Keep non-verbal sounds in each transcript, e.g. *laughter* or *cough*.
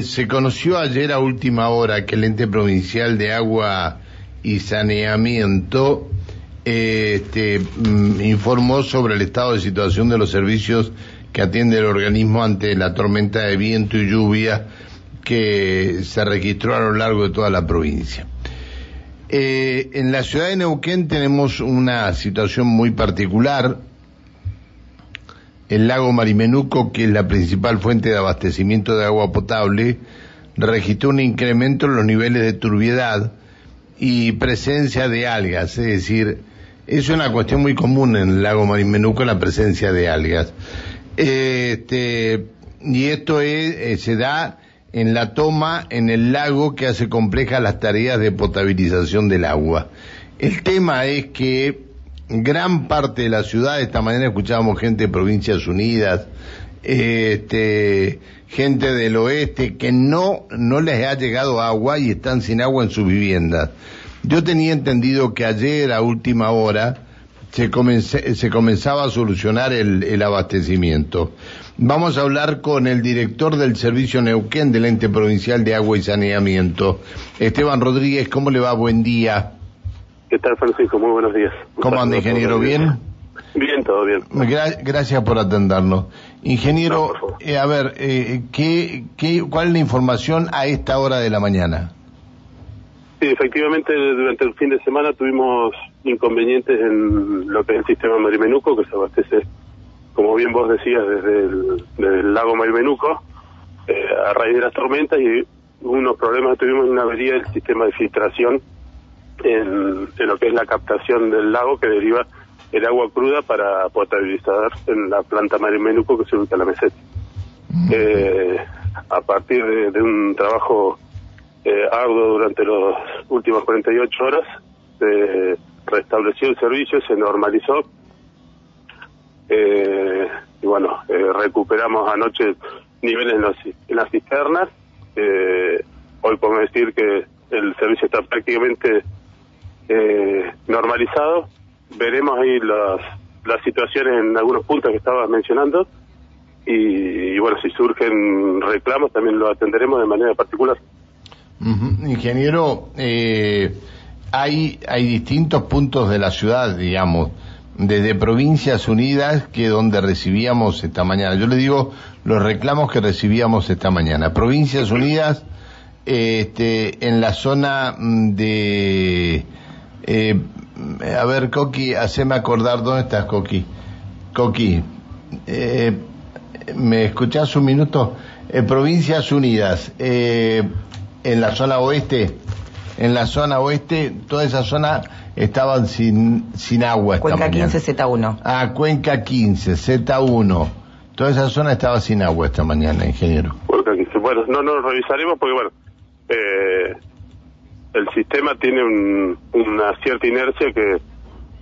Se conoció ayer a última hora que el ente provincial de agua y saneamiento este, mm, informó sobre el estado de situación de los servicios que atiende el organismo ante la tormenta de viento y lluvia que se registró a lo largo de toda la provincia. Eh, en la ciudad de Neuquén tenemos una situación muy particular el lago Marimenuco, que es la principal fuente de abastecimiento de agua potable, registró un incremento en los niveles de turbiedad y presencia de algas, es decir, es una cuestión muy común en el lago Marimenuco la presencia de algas. Este, y esto eh, se da en la toma en el lago que hace complejas las tareas de potabilización del agua. El tema es que gran parte de la ciudad, esta mañana escuchábamos gente de Provincias Unidas, este, gente del oeste que no, no les ha llegado agua y están sin agua en sus viviendas. Yo tenía entendido que ayer a última hora se, se comenzaba a solucionar el, el, abastecimiento. Vamos a hablar con el director del Servicio Neuquén del Ente Provincial de Agua y Saneamiento, Esteban Rodríguez. ¿Cómo le va? Buen día. ¿Qué tal, Francisco? Muy buenos días. ¿Cómo anda, ingeniero? ¿Bien? Bien, todo bien. gracias por atendernos. Ingeniero, eh, a ver, eh, ¿qué, qué, ¿cuál es la información a esta hora de la mañana? Sí, efectivamente, durante el fin de semana tuvimos inconvenientes en lo que es el sistema Marimenuco, que se abastece, como bien vos decías, desde el, lago Marimenuco, eh, a raíz de las tormentas y unos problemas, tuvimos una avería del sistema de filtración en, lo que es la captación del lago que deriva el agua cruda para potabilizar en la planta Marimenuco que se ubica en la meseta. Eh, a partir de, un trabajo eh, arduo durante las últimas 48 horas, se restableció el servicio, se normalizó. Eh, y bueno, recuperamos anoche niveles en, en las cisternas. hoy podemos decir que el servicio está prácticamente eh, normalizado. Veremos ahí las, situaciones en algunos puntos que estabas mencionando y, bueno, si surgen reclamos también lo atenderemos de manera particular. Ingeniero, eh, hay, hay distintos puntos de la ciudad, digamos, desde Provincias Unidas que donde recibíamos esta mañana. Yo le digo los reclamos que recibíamos esta mañana. Provincias Unidas, este, en la zona mm, de eh, a ver, Coqui, haceme acordar, ¿dónde estás, Coqui? Coqui, eh, ¿me escuchás un minuto? Eh, Provincias Unidas, eh, en la zona oeste, en la zona oeste, toda esa zona estaban sin, sin agua. Cuenca 15, Z1. Ah, Cuenca 15, Z1. Toda esa zona estaba sin agua esta mañana, ingeniero. Bueno, no, no revisaremos porque, bueno, eh, el sistema tiene una cierta inercia que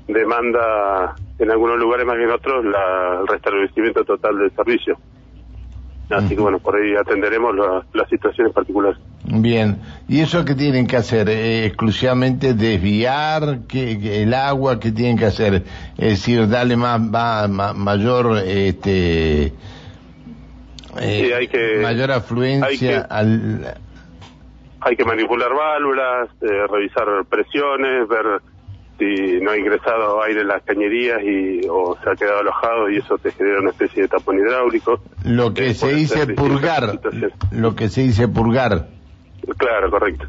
demanda en algunos lugares más que en otros la, el restablecimiento total del servicio. Así que bueno, por ahí atenderemos las la situaciones particulares. Bien, ¿y eso qué tienen que hacer? Eh, ¿Exclusivamente desviar que, el agua? ¿Qué tienen que hacer? Es decir, darle más, mayor, este, eh, hay que, mayor afluencia al hay que manipular válvulas, eh, revisar presiones, ver si no ha ingresado aire en las cañerías y o se ha quedado alojado y eso te genera una especie de tapón hidráulico. Lo que se dice purgar. Lo que se dice purgar. Claro, correcto.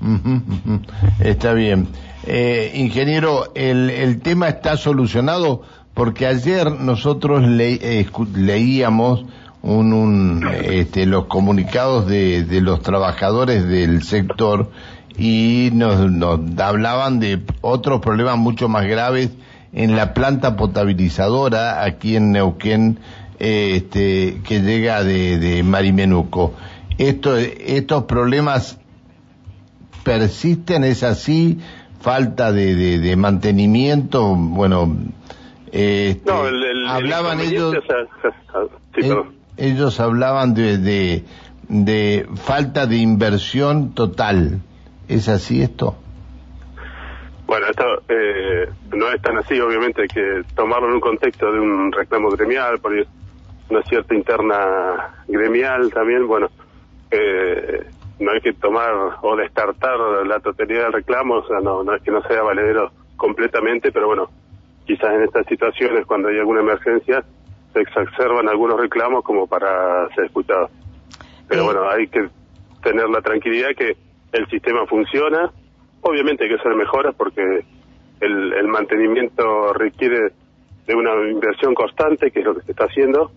*laughs* Está bien. Eh, ingeniero, el, el tema está solucionado porque ayer nosotros le, leíamos un, este, los comunicados de, de, los trabajadores del sector y nos, nos, hablaban de otros problemas mucho más graves en la planta potabilizadora aquí en Neuquén este, que llega de, de Marimenuco. Esto, estos problemas persisten, es así, falta de, de, mantenimiento, bueno, este, hablaban ellos ellos hablaban de, de, falta de inversión total. ¿Es así esto? Bueno, esto eh, no es tan así, obviamente hay que tomarlo en un contexto de un reclamo gremial, por una cierta interna gremial también, bueno, eh, tomar o descartar la totalidad del reclamo, no, no es que no sea valedero completamente, pero bueno, quizás en estas situaciones, cuando hay alguna emergencia, se exacerban algunos reclamos como para ser escuchados. Pero Eh. bueno, hay que tener la tranquilidad que el sistema funciona. Obviamente hay que hacer mejoras porque el, el mantenimiento requiere de una inversión constante, que es lo que se está haciendo,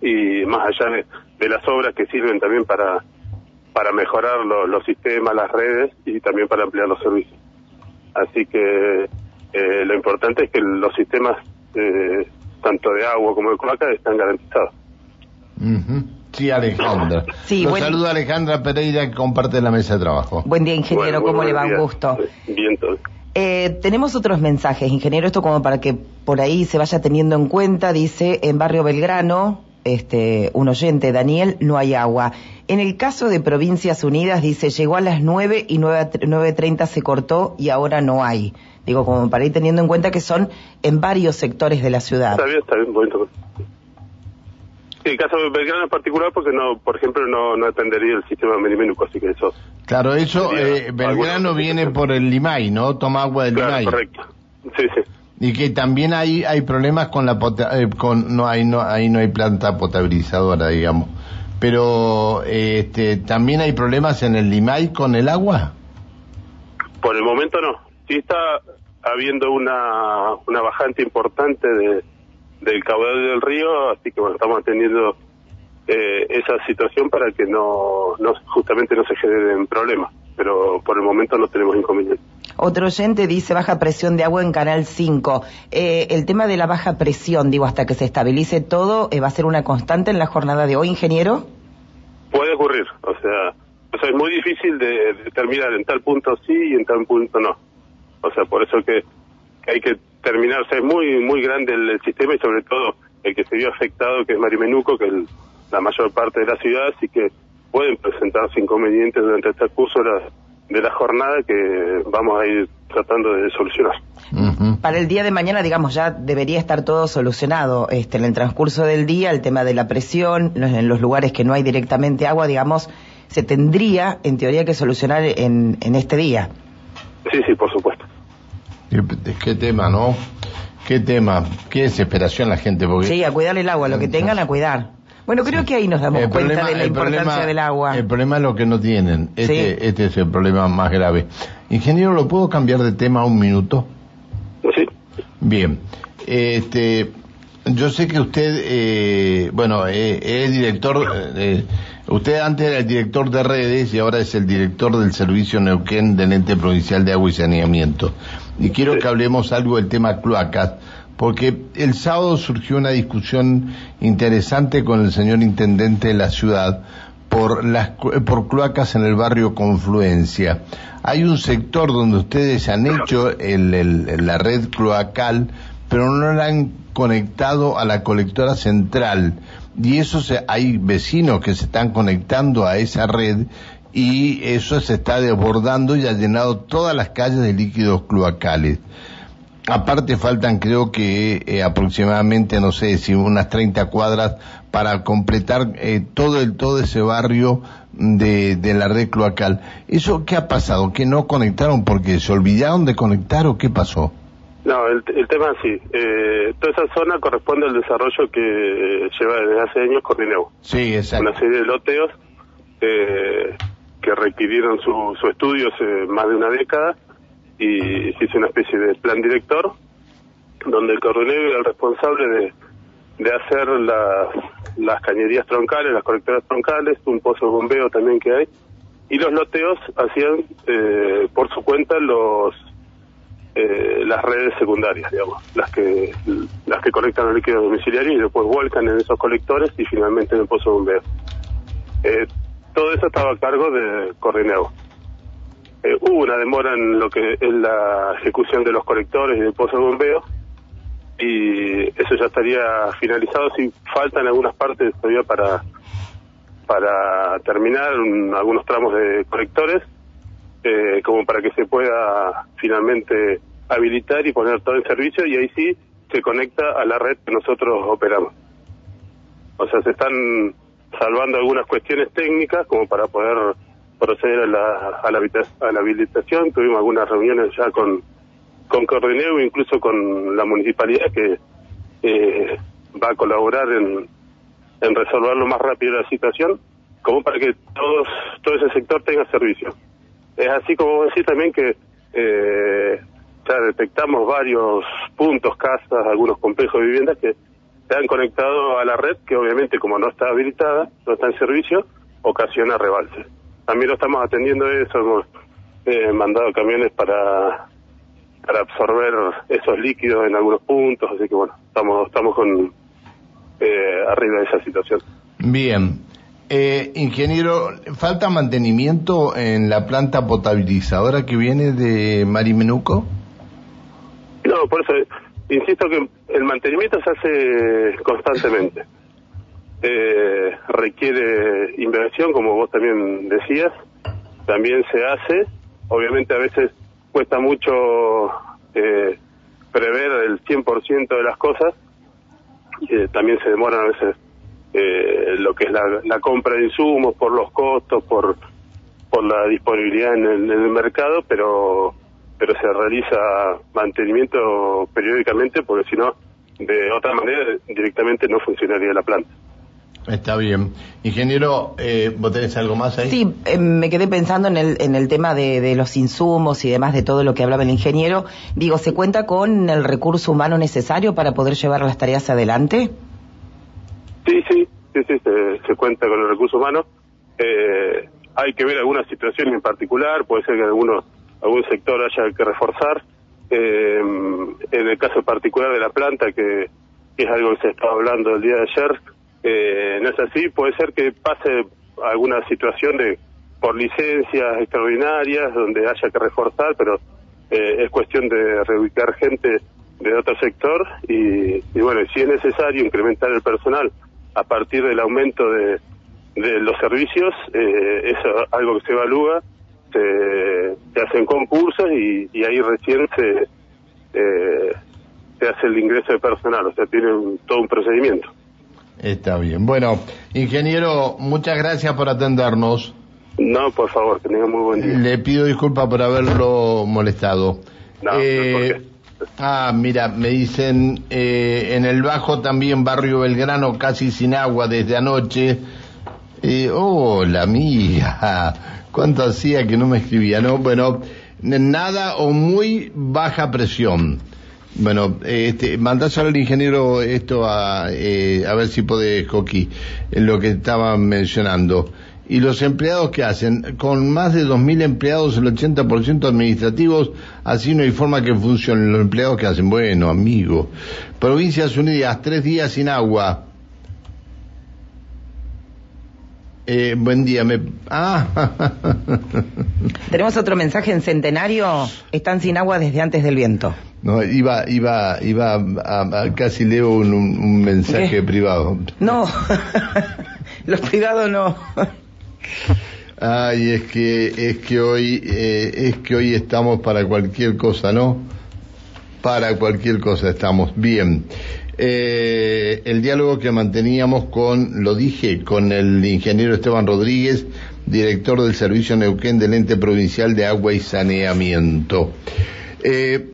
y más allá de, de las obras que sirven también para, para mejorar lo- los sistemas, las redes y también para ampliar los servicios. Así que eh, lo importante es que los sistemas, eh, tanto de agua como de cloaca, están garantizados. Ujú. Sí, Alejandra. Sí, Lo buen- saluda Alejandra Pereira que comparte la mesa de trabajo. Buen día, ingeniero, Bueno, ¿cómo le va? Un gusto. Bien, todo. Eh, tenemos otros mensajes, ingeniero, esto como para que por ahí se vaya teniendo en cuenta, dice, en Barrio Belgrano, este, un oyente, Daniel, no hay agua. En el caso de Provincias Unidas, dice, llegó a las 9 y 9 9.30 se cortó y ahora no hay. Digo, como para ir teniendo en cuenta que son en varios sectores de la ciudad. Está bien, está bien, bonito. El caso de Belgrano en particular, porque no, por ejemplo, no, no atendería el sistema Merimenuco, así que eso. Claro, eso, eh, Belgrano viene por el Limay, ¿no? Toma agua del Claro, Limay. correcto. Sí, sí. Y que también hay hay problemas con la pota- eh, con no hay no ahí no hay planta potabilizadora, digamos. Pero eh, este también hay problemas en el Limay con el agua. Por el momento no. Sí está habiendo una, una bajante importante de, del caudal del río, así que bueno, estamos atendiendo eh, esa situación para que no, no justamente no se generen problemas. Pero por el momento no tenemos inconvenientes. Otro oyente dice baja presión de agua en Canal 5. Eh, el tema de la baja presión, digo, hasta que se estabilice todo, eh, ¿va a ser una constante en la jornada de hoy, ingeniero? Puede ocurrir, o sea, o sea, es muy difícil de determinar en tal punto sí y en tal punto no. O sea, por eso que, que hay que terminar, o sea, es muy muy grande el, el sistema y sobre todo el que se vio afectado, que es Marimenuco, que es la mayor parte de la ciudad, así que pueden presentarse inconvenientes durante este curso de la, de la jornada que vamos a ir tratando de solucionar. Para el día de mañana, digamos, ya debería estar todo solucionado. Este, en el transcurso del día, el tema de la presión, los- en los lugares que no hay directamente agua, digamos, se tendría, en teoría, que solucionar en, en este día. Sí, sí, por supuesto. Qué, qué tema, ¿no? Qué tema, qué desesperación la gente porque Sí, a cuidar el agua, lo que tengan a cuidar. Bueno, creo que ahí nos damos El cuenta problema- de la importancia problema- del agua. El problema es lo que no tienen. Este, Sí. este es el problema más grave. Ingeniero, ¿lo puedo cambiar de tema un minuto? Sí, Bien. Este, yo sé que usted, eh, bueno, eh, es director, eh, usted antes era el director de redes y ahora es el director del Servicio Neuquén del Ente Provincial de Agua y Saneamiento. Y quiero Sí. que hablemos algo del tema cloacas, porque el sábado surgió una discusión interesante con el señor intendente de la ciudad por las por cloacas en el barrio Confluencia. Hay un sector donde ustedes han hecho el- la red cloacal, pero no la han conectado a la colectora central. Y eso se, hay vecinos que se están conectando a esa red y eso se está desbordando y ha llenado todas las calles de líquidos cloacales. Aparte faltan creo que eh, aproximadamente, no sé, si unas 30 cuadras para completar eh, todo el todo ese barrio de, de la red cloacal. ¿Eso qué ha pasado? ¿Que no conectaron porque se olvidaron de conectar o qué pasó? No, el, el tema es así. Eh, toda esa zona corresponde al desarrollo que lleva desde hace años Corrineu. Sí, exacto. Una serie de loteos eh, que requirieron su, su estudio hace más de una década y se hizo una especie de plan director donde el Corrineu era el responsable de, de hacer las, las cañerías troncales, las colectoras troncales, un pozo de bombeo también que hay y los loteos hacían eh, por su cuenta los eh, las redes secundarias, digamos, las que las que conectan al líquido domiciliario y después vuelcan en esos colectores y finalmente en el pozo de bombeo. Eh, todo eso estaba a cargo de Corrineo. Eh, hubo una demora en lo que es la ejecución de los colectores y del pozo de bombeo y eso ya estaría finalizado si faltan algunas partes todavía para para terminar un- algunos tramos de colectores eh, como para que se pueda finalmente habilitar y poner todo en servicio y ahí sí se conecta a la red que nosotros operamos. O sea, se están salvando algunas cuestiones técnicas como para poder proceder a la, a la, a la habilitación. Tuvimos algunas reuniones ya con, con Coordineo, incluso con la municipalidad que eh, va a colaborar en, en resolver lo más rápido la situación, como para que todos todo ese sector tenga servicio. Es así como decir también que eh, ya detectamos varios puntos, casas, algunos complejos de viviendas que se han conectado a la red, que obviamente como no está habilitada, no está en servicio, ocasiona rebalses. También lo estamos atendiendo eso, hemos eh, mandado camiones para para absorber esos líquidos en algunos puntos, así que bueno, estamos estamos con eh, arriba de esa situación. Bien. Eh, ingeniero, ¿falta mantenimiento en la planta potabilizadora que viene de Marimenuco? No, por eso insisto que el mantenimiento se hace constantemente. Eh, requiere inversión, como vos también decías, también se hace. Obviamente a veces cuesta mucho eh, prever el 100% de las cosas. Eh, también se demoran a veces eh, lo que es la, compra de insumos por los costos, por por la disponibilidad en el, en el mercado, pero pero se realiza mantenimiento periódicamente porque si no, de otra manera directamente no funcionaría la planta. Está bien. Ingeniero, eh, ¿vos tenés algo más ahí? Sí, eh, me quedé pensando en el, en el tema de, de, los insumos y demás, de todo lo que hablaba el ingeniero. Digo, ¿se cuenta con el recurso humano necesario para poder llevar las tareas adelante? Sí, sí, sí, sí, se, cuenta con el recurso humano. Eh, hay que ver alguna situación en particular, puede ser que alguno, algún sector haya que reforzar. Eh, en el caso particular de la planta, que, que es algo que se estaba hablando el día de ayer, eh, no es así, puede ser que pase alguna situación de por licencias extraordinarias donde haya que reforzar, pero eh, es cuestión de reubicar gente de otro sector y, bueno, si es necesario incrementar el personal a partir del aumento de, de los servicios, eh, es algo que se evalúa, se, se hacen concursos y, y ahí recién se, eh, se hace el ingreso de personal, o sea, tiene todo un procedimiento. Está bien. Bueno, ingeniero, muchas gracias por atendernos. No, por favor, que tenga muy buen día. Le pido disculpas por haberlo molestado. No, eh, Ah, mira, me dicen eh, en el Bajo también Barrio Belgrano casi sin agua desde anoche. Eh, hola, amiga. ¿Cuánto hacía que no me escribía? No, bueno, nada o muy baja presión. Bueno, este, mandás al ingeniero esto a, eh, a ver si puede, Coqui, lo que estaban mencionando. Y los empleados que hacen, con más de 2.000 empleados, el 80% administrativos, así no hay forma que funcionen los empleados que hacen. Bueno, amigo, Provincias Unidas, tres días sin agua. Eh, buen día, me... Ah. *laughs* Tenemos otro mensaje en Centenario. Están sin agua desde antes del viento. No, iba, iba, iba, a, casi leo un, un mensaje ¿Qué? privado. No, *laughs* los privados no. Ay, es que, es que hoy, eh, es que hoy estamos para cualquier cosa, ¿no? Para cualquier cosa estamos. Bien. Eh, el diálogo que manteníamos con, lo dije, con el ingeniero Esteban Rodríguez, director del Servicio Neuquén del Ente Provincial de Agua y Saneamiento. Eh,